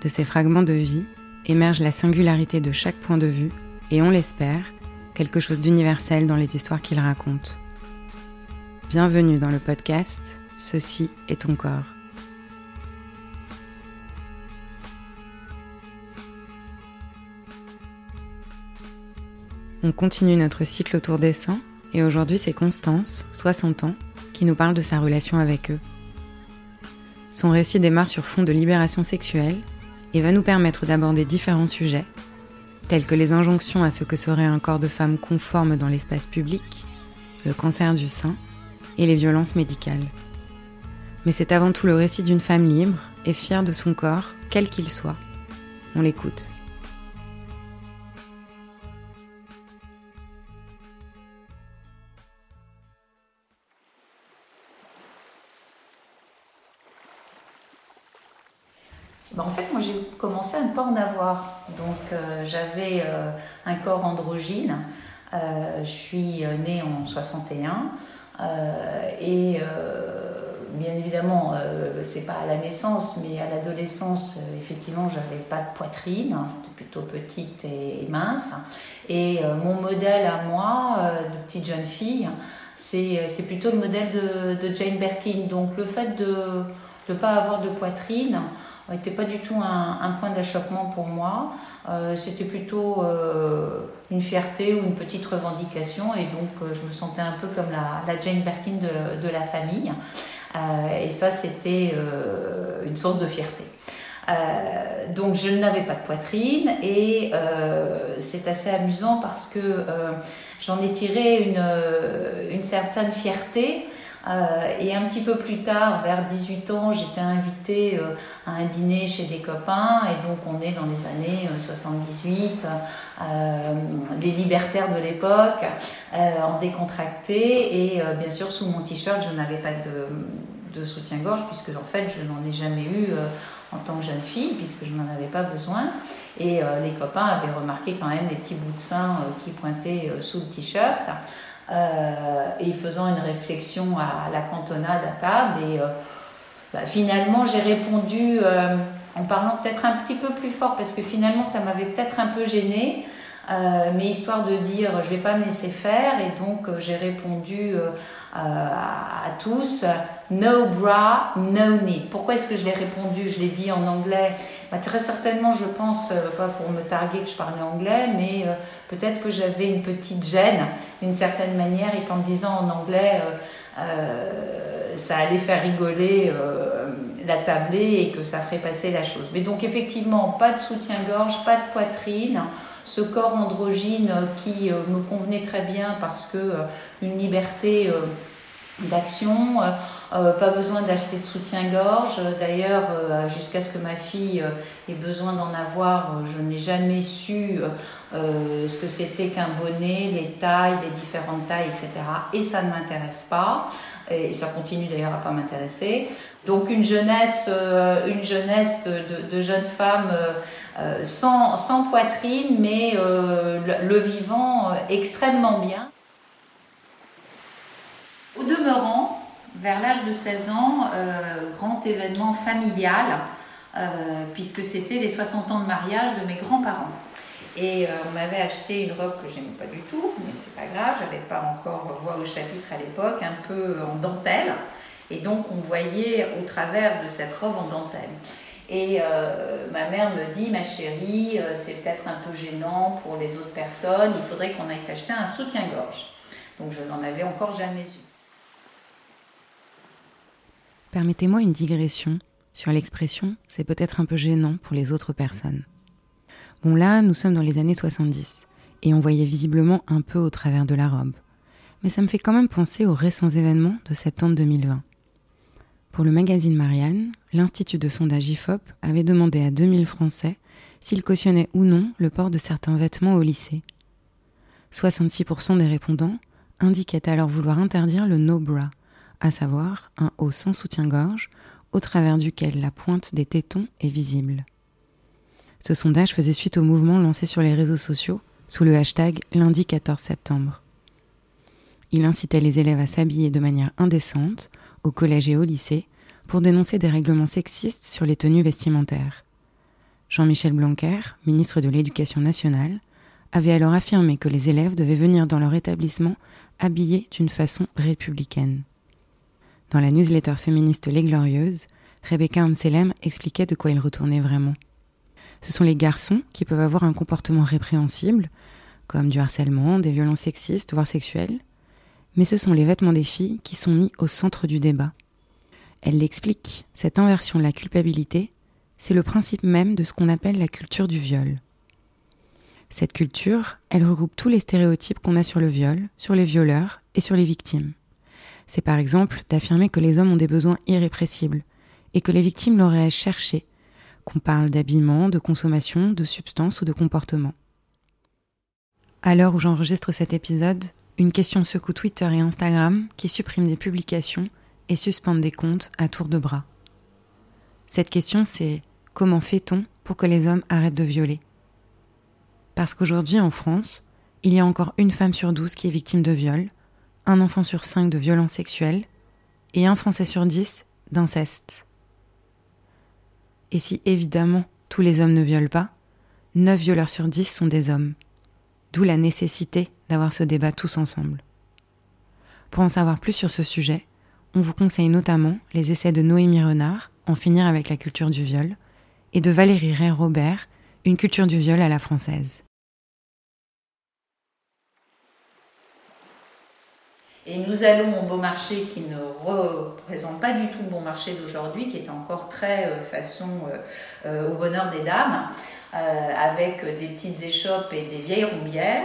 De ces fragments de vie émerge la singularité de chaque point de vue et on l'espère, quelque chose d'universel dans les histoires qu'il raconte. Bienvenue dans le podcast Ceci est ton corps. On continue notre cycle autour des seins et aujourd'hui c'est Constance, 60 ans, qui nous parle de sa relation avec eux. Son récit démarre sur fond de libération sexuelle et va nous permettre d'aborder différents sujets, tels que les injonctions à ce que serait un corps de femme conforme dans l'espace public, le cancer du sein et les violences médicales. Mais c'est avant tout le récit d'une femme libre et fière de son corps, quel qu'il soit. On l'écoute. Pas en avoir. Donc, euh, j'avais euh, un corps androgyne. Euh, je suis née en 61. et bien évidemment, c'est pas à la naissance, mais à l'adolescence, effectivement, j'avais pas de poitrine, plutôt petite et, mince. Et mon modèle à moi, de petite jeune fille, c'est plutôt le modèle de, de, Jane Birkin. Donc, le fait de ne pas avoir de poitrine, n'était pas du tout un, point d'achoppement pour moi. Euh, c'était plutôt euh, une fierté ou une petite revendication et donc euh, je me sentais un peu comme la, Jane Birkin de, de la famille. et ça, c'était une source de fierté. donc je n'avais pas de poitrine et c'est assez amusant parce que j'en ai tiré une, une certaine fierté euh, et un petit peu plus tard, vers 18 ans, j'étais invitée euh, à un dîner chez des copains. Et donc, on est dans les années 78, euh, les libertaires de l'époque, en décontracté. Et bien sûr, sous mon t-shirt, je n'avais pas de, de soutien-gorge, puisque en fait, je n'en ai jamais eu en tant que jeune fille, puisque je n'en avais pas besoin. Et les copains avaient remarqué quand même des petits bouts de sein qui pointaient sous le t-shirt. Euh, et faisant une réflexion à la cantonade à table. Et euh, bah, finalement, j'ai répondu euh, en parlant peut-être un petit peu plus fort, parce que finalement, ça m'avait peut-être un peu gênée. mais histoire de dire je vais pas me laisser faire et donc j'ai répondu à tous no bra, no knee. Pourquoi est-ce que je l'ai répondu? Je l'ai dit en anglais. Bah, très certainement, je pense, pas pour me targuer que je parlais anglais, mais peut-être que j'avais une petite gêne d'une certaine manière et qu'en disant en anglais, ça allait faire rigoler la tablée et que ça ferait passer la chose. Mais donc effectivement, pas de soutien-gorge, pas de poitrine, ce corps androgyne qui euh, me convenait très bien parce que euh, une liberté euh, pas besoin d'acheter de soutien-gorge. D'ailleurs, jusqu'à ce que ma fille ait besoin d'en avoir, je n'ai jamais su ce que c'était qu'un bonnet, les tailles, les différentes tailles, etc. Et ça ne m'intéresse pas. Et ça continue d'ailleurs à pas m'intéresser. Donc une jeunesse, euh, une jeunesse de, jeunes femmes euh, euh, sans, sans, poitrine, mais le, vivant extrêmement bien. Au demeurant, vers l'âge de 16 ans, grand événement familial, puisque c'était les 60 ans de mariage de mes grands-parents. Et on m'avait acheté une robe que j'aimais pas du tout, mais c'est pas grave, j'avais pas encore voix au chapitre à l'époque, un peu en dentelle. Et donc on voyait au travers de cette robe en dentelle. Et euh, ma mère me dit, ma chérie, euh, c'est peut-être un peu gênant pour les autres personnes, il faudrait qu'on aille t'acheter un soutien-gorge. Donc je n'en avais encore jamais eu. Permettez-moi une digression sur l'expression c'est peut-être un peu gênant pour les autres personnes. Bon là, nous sommes dans les années 70 et on voyait visiblement un peu au travers de la robe. Mais ça me fait quand même penser aux récents événements de septembre 2020. Pour le magazine Marianne, l'Institut de sondage IFOP avait demandé à 2000 Français s'ils cautionnaient ou non le port de certains vêtements au lycée. 66% des répondants indiquaient alors vouloir interdire le no bra, à savoir un haut sans soutien-gorge au travers duquel la pointe des tétons est visible. Ce sondage faisait suite au mouvement lancé sur les réseaux sociaux sous le hashtag lundi 14 septembre. Il incitait les élèves à s'habiller de manière indécente au collège et au lycée pour dénoncer des règlements sexistes sur les tenues vestimentaires. Jean-Michel Blanquer, ministre de l'Éducation nationale, avait alors affirmé que les élèves devaient venir dans leur établissement habillés d'une façon républicaine. Dans la newsletter féministe Les Glorieuses, Rebecca Amselem expliquait de quoi il retournait vraiment. Ce sont les garçons qui peuvent avoir un comportement répréhensible, comme du harcèlement, des violences sexistes, voire sexuelles, mais ce sont les vêtements des filles qui sont mis au centre du débat. Elle l'explique, cette inversion de la culpabilité, c'est le principe même de ce qu'on appelle la culture du viol. Cette culture, elle regroupe tous les stéréotypes qu'on a sur le viol, sur les violeurs et sur les victimes. C'est par exemple d'affirmer que les hommes ont des besoins irrépressibles et que les victimes l'auraient cherché, qu'on parle d'habillement, de consommation, de substances ou de comportement. À l'heure où j'enregistre cet épisode, une question secoue Twitter et Instagram qui suppriment des publications et suspendent des comptes à tour de bras. Cette question, c'est comment fait-on pour que les hommes arrêtent de violer? Parce qu'aujourd'hui, en France, il y a encore une femme sur douze qui est victime de viol, un enfant sur cinq de violences sexuelles et un Français sur dix d'inceste. Et si évidemment tous les hommes ne violent pas, neuf violeurs sur dix sont des hommes. D'où la nécessité d'avoir ce débat tous ensemble. Pour en savoir plus sur ce sujet, on vous conseille notamment les essais de Noémie Renard, En finir avec la culture du viol, et de Valérie Ray-Robert, Une culture du viol à la française. Et nous allons au Beau Marché qui ne représente pas du tout le Bon Marché d'aujourd'hui, qui est encore très euh, façon euh, euh, au bonheur des dames, avec des petites échoppes et des vieilles rombières.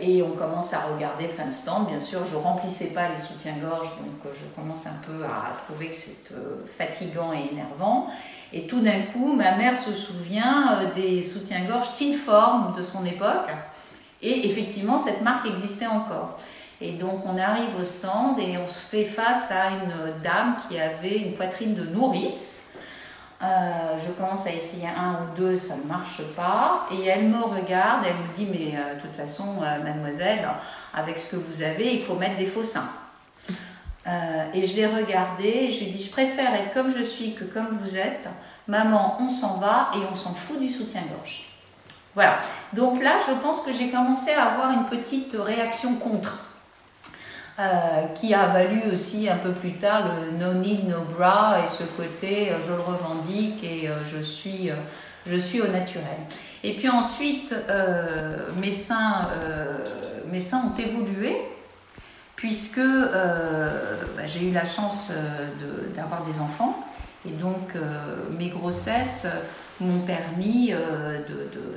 Et on commence à regarder plein de stands. Bien sûr, je remplissais pas les soutiens-gorge, donc je commence un peu à trouver que c'est fatigant et énervant. Et tout d'un coup, ma mère se souvient des soutiens-gorge Tinform de son époque. Et effectivement, cette marque existait encore. Et donc, on arrive au stand et on se fait face à une dame qui avait une poitrine de nourrice euh, je commence à essayer un ou deux, ça ne marche pas. Et elle me regarde, elle me dit, mais euh, de toute façon, euh, mademoiselle, avec ce que vous avez, il faut mettre des faux seins. et je l'ai regardé et je lui ai dit, je préfère être comme je suis que comme vous êtes. Maman, on s'en va et on s'en fout du soutien-gorge. Voilà. Donc là, je pense que j'ai commencé à avoir une petite réaction contre. Euh, qui a valu aussi un peu plus tard le no need, no bra et ce côté euh, je le revendique et euh, je, suis, je suis au naturel. Et puis ensuite, mes, seins, mes seins ont évolué puisque bah, j'ai eu la chance d'avoir des enfants et donc mes grossesses m'ont permis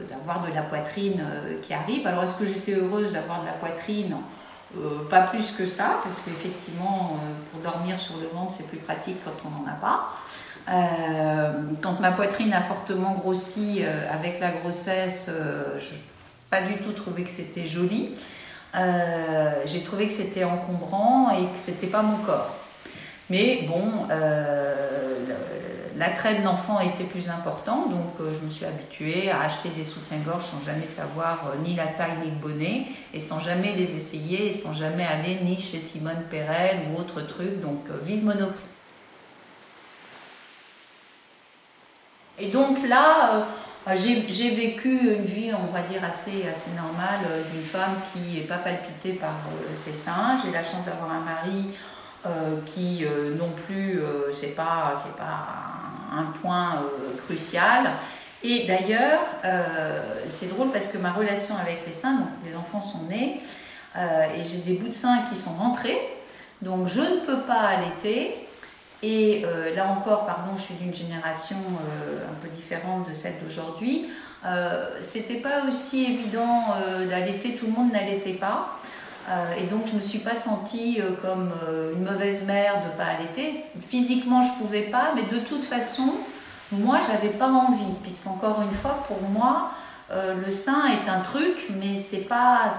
d'avoir de, la poitrine qui arrive. Alors est-ce que j'étais heureuse d'avoir de la poitrine? Euh, pas plus que ça, parce qu'effectivement, euh, pour dormir sur le ventre, c'est plus pratique quand on n'en a pas. Euh, quand ma poitrine a fortement grossi avec la grossesse, je n'ai pas du tout trouvé que c'était joli. J'ai trouvé que c'était encombrant et que c'était pas mon corps. Mais bon, L'attrait de l'enfant était plus important, donc euh, je me suis habituée à acheter des soutiens-gorge sans jamais savoir euh, ni la taille ni le bonnet, et sans jamais les essayer, et sans jamais aller ni chez Simone Perel ou autre truc, donc euh, vive Monoprix. Et donc là, j'ai vécu une vie, on va dire, assez, assez normale d'une femme qui n'est pas palpitée par ses seins. J'ai la chance d'avoir un mari qui non plus, c'est pas, c'est pas un point euh, crucial. Et d'ailleurs, euh, c'est drôle parce que ma relation avec les seins, donc les enfants sont nés, euh, et j'ai des bouts de seins qui sont rentrés, donc je ne peux pas allaiter. Et là encore, pardon, je suis d'une génération un peu différente de celle d'aujourd'hui. C'était pas aussi évident d'allaiter, tout le monde n'allaitait pas. Euh, et donc je ne me suis pas sentie euh, comme euh, une mauvaise mère de ne pas allaiter. Physiquement je ne pouvais pas, mais de toute façon, moi j'avais pas envie, puisqu'encore une fois, pour moi, le sein est un truc, mais c'est pas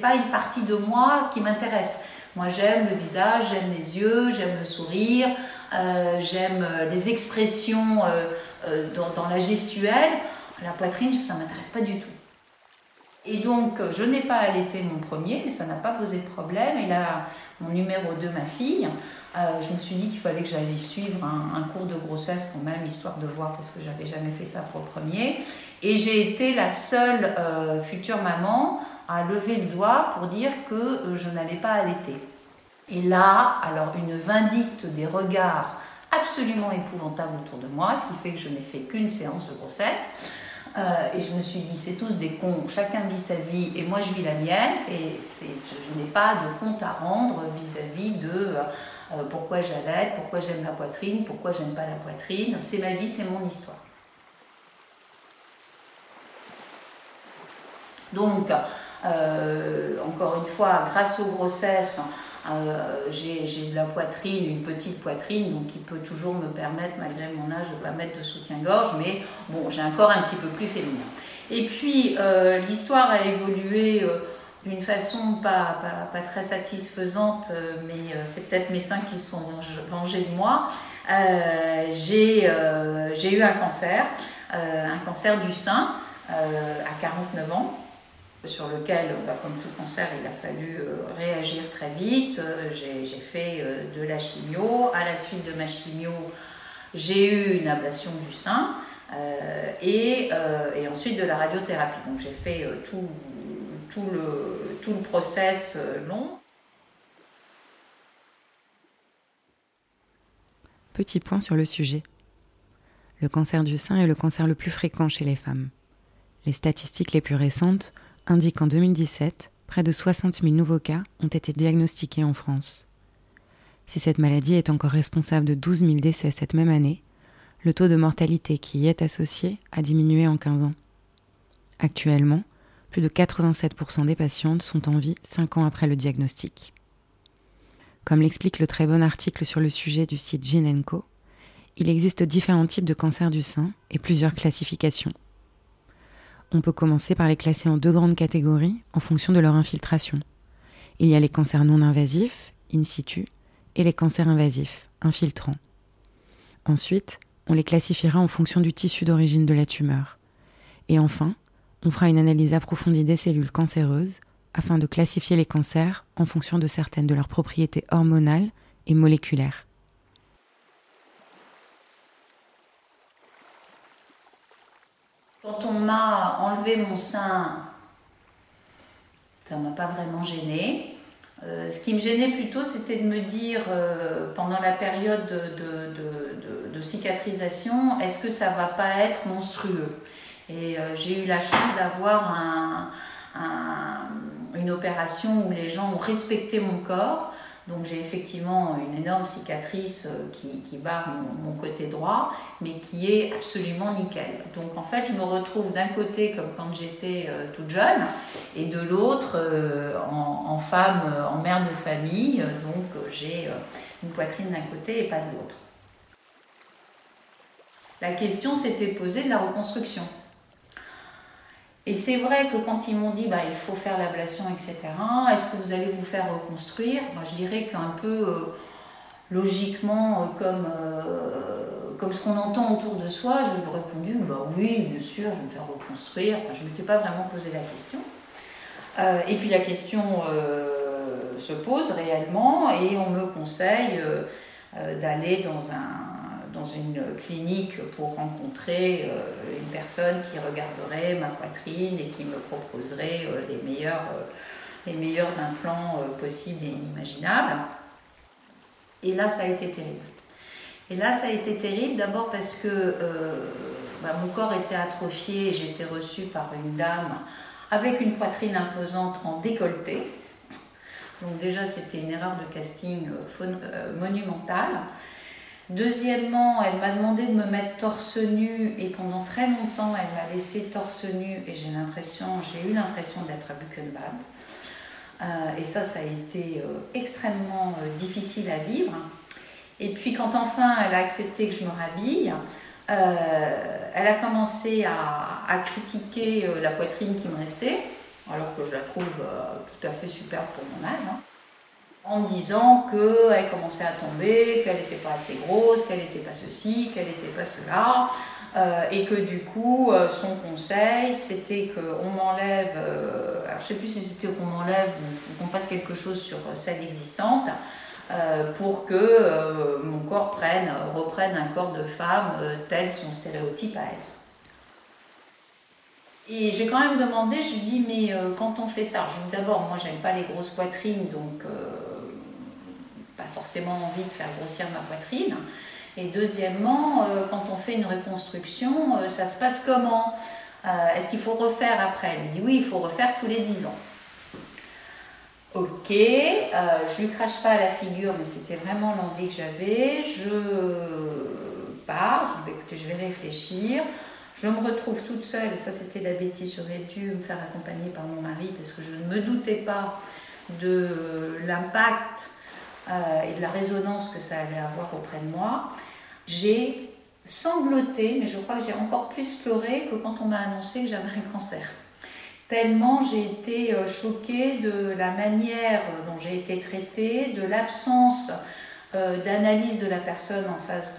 pas une partie de moi qui m'intéresse. Moi j'aime le visage, j'aime les yeux, j'aime le sourire, j'aime les expressions dans, dans, la gestuelle. La poitrine, ça m'intéresse pas du tout. Et donc, je n'ai pas allaité mon premier, mais ça n'a pas posé de problème. Et là, mon numéro 2, ma fille, euh, je me suis dit qu'il fallait que j'aille suivre un, cours de grossesse quand même, histoire de voir, parce que j'avais jamais fait ça pour le premier. Et j'ai été la seule euh, future maman à lever le doigt pour dire que euh, je n'allais pas allaiter. Et là, alors une vindicte des regards absolument épouvantables autour de moi, ce qui fait que je n'ai fait qu'une séance de grossesse. Euh, et je me suis dit, c'est tous des cons, chacun vit sa vie et moi je vis la mienne. Et je n'ai pas de compte à rendre vis-à-vis de euh, euh, pourquoi j'allais, pourquoi j'aime la poitrine, pourquoi j'aime pas la poitrine. C'est ma vie, c'est mon histoire. Donc, encore une fois, grâce aux grossesses, euh, j'ai de la poitrine, une petite poitrine, donc qui peut toujours me permettre, malgré mon âge, de ne pas mettre de soutien-gorge, mais bon, j'ai un corps un petit peu plus féminin. Et puis, euh, l'histoire a évolué euh, d'une façon pas, pas, très satisfaisante, mais c'est peut-être mes seins qui se sont vengés de moi. j'ai eu un cancer, un cancer du sein à 49 ans sur lequel, bah, comme tout cancer, il a fallu euh, réagir très vite. Euh, j'ai fait euh, de la chimio. À la suite de ma chimio, j'ai eu une ablation du sein et, ensuite de la radiothérapie. Donc j'ai fait tout, le, tout le process long. Petit point sur le sujet. Le cancer du sein est le cancer le plus fréquent chez les femmes. Les statistiques les plus récentes indique qu'en 2017, près de 60 000 nouveaux cas ont été diagnostiqués en France. Si cette maladie est encore responsable de 12 000 décès cette même année, le taux de mortalité qui y est associé a diminué en 15 ans. Actuellement, plus de 87% des patientes sont en vie 5 ans après le diagnostic. Comme l'explique le très bon article sur le sujet du site Ginenco, il existe différents types de cancers du sein et plusieurs classifications. On peut commencer par les classer en deux grandes catégories en fonction de leur infiltration. Il y a les cancers non invasifs, in situ, et les cancers invasifs, infiltrants. Ensuite, on les classifiera en fonction du tissu d'origine de la tumeur. Et enfin, on fera une analyse approfondie des cellules cancéreuses afin de classifier les cancers en fonction de certaines de leurs propriétés hormonales et moléculaires. Quand on m'a enlevé mon sein, ça ne m'a pas vraiment gêné. Euh, ce qui me gênait plutôt, c'était de me dire, euh, pendant la période de, cicatrisation, est-ce que ça va pas être monstrueux? Et euh, j'ai eu la chance d'avoir une opération où les gens ont respecté mon corps. Donc j'ai effectivement une énorme cicatrice euh, qui, barre mon, côté droit, mais qui est absolument nickel. Donc en fait, je me retrouve d'un côté comme quand j'étais euh, toute jeune, et de l'autre euh, en, femme, en mère de famille. Donc j'ai une poitrine d'un côté et pas de l'autre. La question s'était posée de la reconstruction. Et c'est vrai que quand ils m'ont dit bah, il faut faire l'ablation, etc., est-ce que vous allez vous faire reconstruire? Bah, Je dirais qu'un peu euh, logiquement, euh, comme, euh, comme ce qu'on entend autour de soi, je vous répondu bah, oui, bien sûr, je vais me faire reconstruire. je ne m'étais pas vraiment posé la question. et puis la question se pose réellement et on me conseille d'aller dans un dans une clinique pour rencontrer euh, une personne qui regarderait ma poitrine et qui me proposerait euh, les meilleurs, euh, les meilleurs implants possibles et inimaginables. Et là, ça a été terrible. Et là, ça a été terrible d'abord parce que bah, mon corps était atrophié, été reçue par une dame avec une poitrine imposante en décolleté. Donc déjà, c'était une erreur de casting monumentale. Deuxièmement, elle m'a demandé de me mettre torse nu et pendant très longtemps, elle m'a laissé torse nu et j'ai eu l'impression d'être à Buchenwald. Euh, et ça, ça a été euh, extrêmement euh, difficile à vivre. Et puis quand enfin elle a accepté que je me rhabille, elle a commencé à, critiquer la poitrine qui me restait, alors que je la trouve tout à fait superbe pour mon âge. Hein en me disant qu'elle commençait à tomber, qu'elle n'était pas assez grosse, qu'elle n'était pas ceci, qu'elle n'était pas cela, euh, et que du coup, euh, son conseil, c'était qu'on m'enlève, euh, alors je ne sais plus si c'était qu'on m'enlève ou qu'on fasse quelque chose sur celle existante, pour que mon corps prenne, reprenne un corps de femme tel son stéréotype à elle. Et j'ai quand même demandé, je lui dis, mais quand on fait ça, d'abord, moi j'aime pas les grosses poitrines, donc forcément envie de faire grossir ma poitrine. Et deuxièmement, euh, quand on fait une reconstruction, euh, ça se passe comment? Euh, Est-ce qu'il faut refaire après? Elle me dit oui, il faut refaire tous les 10 ans. Ok, je lui crache pas la figure, mais c'était vraiment l'envie que j'avais. Je pars, je écoutez, je vais réfléchir. Je me retrouve toute seule, et ça c'était la bêtise, j'aurais dû me faire accompagner par mon mari parce que je ne me doutais pas de l'impact et de la résonance que ça allait avoir auprès de moi, j'ai sangloté, mais je crois que j'ai encore plus pleuré que quand on m'a annoncé que j'avais un cancer. Tellement j'ai été euh, choquée de la manière dont j'ai été traitée, de l'absence euh, d'analyse de la personne en face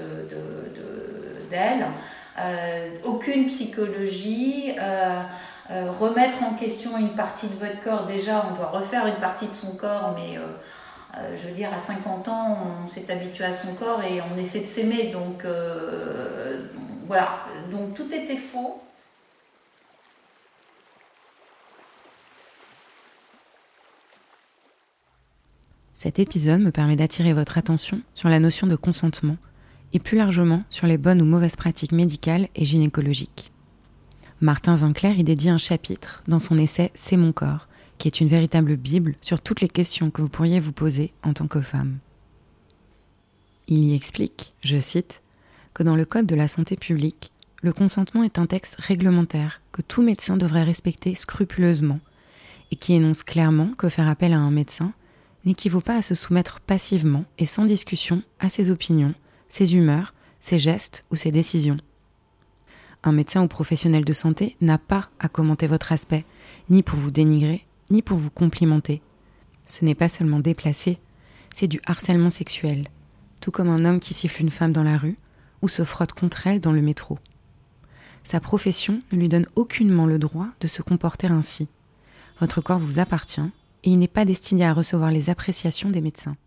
d'elle, de, aucune psychologie. remettre en question une partie de votre corps, déjà on doit refaire une partie de son corps, mais euh, je veux dire, à 50 ans, on s'est habitué à son corps et on essaie de s'aimer. Donc euh, voilà, donc tout était faux. Cet épisode me permet d'attirer votre attention sur la notion de consentement et plus largement sur les bonnes ou mauvaises pratiques médicales et gynécologiques. Martin Vinclair y dédie un chapitre dans son essai C'est mon corps, qui est une véritable Bible sur toutes les questions que vous pourriez vous poser en tant que femme. Il y explique, je cite, que dans le Code de la santé publique, le consentement est un texte réglementaire que tout médecin devrait respecter scrupuleusement et qui énonce clairement que faire appel à un médecin n'équivaut pas à se soumettre passivement et sans discussion à ses opinions, ses humeurs, ses gestes ou ses décisions. Un médecin ou professionnel de santé n'a pas à commenter votre aspect, ni pour vous dénigrer, ni pour vous complimenter. Ce n'est pas seulement déplacé, c'est du harcèlement sexuel, tout comme un homme qui siffle une femme dans la rue ou se frotte contre elle dans le métro. Sa profession ne lui donne aucunement le droit de se comporter ainsi. Votre corps vous appartient et il n'est pas destiné à recevoir les appréciations des médecins.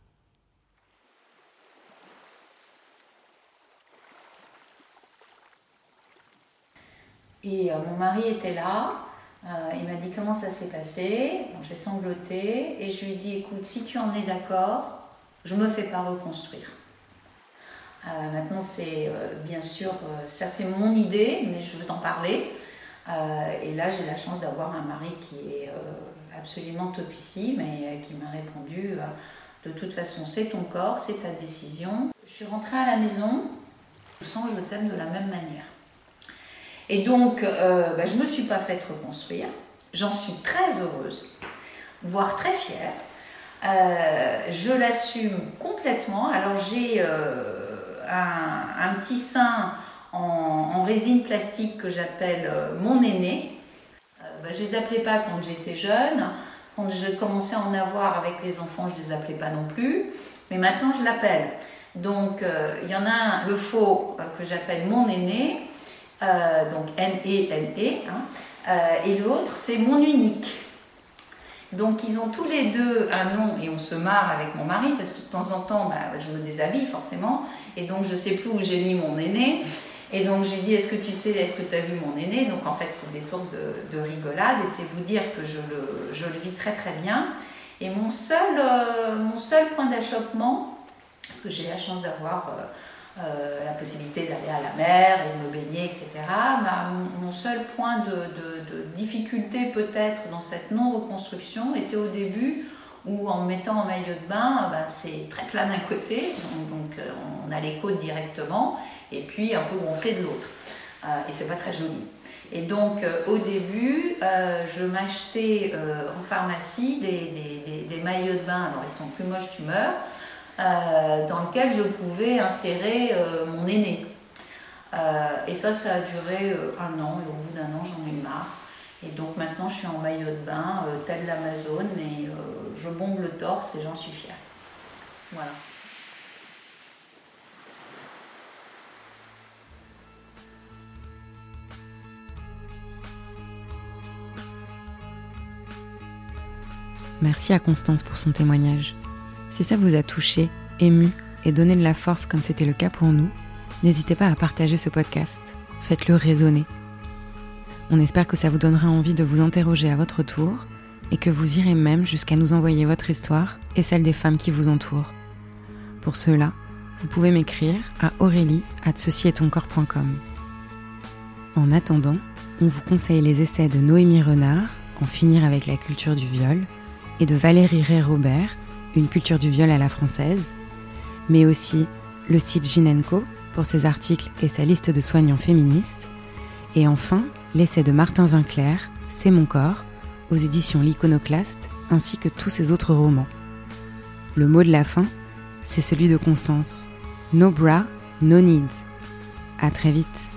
Et mon mari était là. Il m'a dit comment ça s'est passé? je vais sangloter et je lui ai dit écoute, si tu en es d'accord, je me fais pas reconstruire. maintenant, c'est bien sûr, ça c'est mon idée, mais je veux t'en parler. et là, j'ai la chance d'avoir un mari qui est absolument topissime et qui m'a répondu de toute façon, c'est ton corps, c'est ta décision. Je suis rentrée à la maison, je sens que je t'aime de la même manière. Et donc, euh, bah, je ne me suis pas faite reconstruire. J'en suis très heureuse, voire très fière. Euh, je l'assume complètement. Alors, j'ai euh, un, petit sein en, résine plastique que j'appelle mon aîné. Bah, je ne les appelais pas quand j'étais jeune. Quand je commençais à en avoir avec les enfants, je ne les appelais pas non plus. Mais maintenant, je l'appelle. Donc, il y en a un, le faux, que j'appelle mon aîné, euh, donc N-E-N-E, hein, et l'autre, c'est mon unique. Donc, ils ont tous les deux un nom, et on se marre avec mon mari, parce que de temps en temps, bah, je me déshabille forcément, et donc je ne sais plus où j'ai mis mon aîné. Et donc je lui dis, est-ce que tu sais, est-ce que tu as vu mon aîné? Donc en fait, c'est des sources de, rigolade et c'est vous dire que je le, vis très très bien. Et mon seul, euh, mon seul point d'achoppement, parce que j'ai la chance d'avoir euh, euh, la possibilité d'aller à la mer et de me baigner, etc., mon, seul point de, difficulté peut-être dans cette non-reconstruction était au début où en mettant en maillot de bain, bah, c'est très plat d'un côté, donc, donc on a les côtes directement et puis un peu gonflé de l'autre. Euh, et c'est pas très joli. Et donc euh, au début, euh, je m'achetais en pharmacie des, des, maillots de bain, alors ils sont plus moches, tu meurs, dans lesquels je pouvais insérer mon aîné. et ça, ça a duré un an, et au bout d'un an, j'en ai marre. Et donc maintenant, je suis en maillot de bain, tel l'Amazon, et je bombe le torse et j'en suis fière. Voilà. Merci à Constance pour son témoignage. Si ça vous a touché, ému et donné de la force comme c'était le cas pour nous, n'hésitez pas à partager ce podcast. Faites-le résonner. On espère que ça vous donnera envie de vous interroger à votre tour et que vous irez même jusqu'à nous envoyer votre histoire et celle des femmes qui vous entourent. Pour cela, vous pouvez m'écrire à aurélie En attendant, on vous conseille les essais de Noémie Renard, En finir avec la culture du viol, et de Valérie Ray-Robert, Une culture du viol à la française, mais aussi le site Ginenco pour ses articles et sa liste de soignants féministes, et enfin l'essai de Martin Vinclair, C'est mon corps, aux éditions L'Iconoclaste, ainsi que tous ses autres romans. Le mot de la fin, c'est celui de Constance. No bra, no needs. À très vite.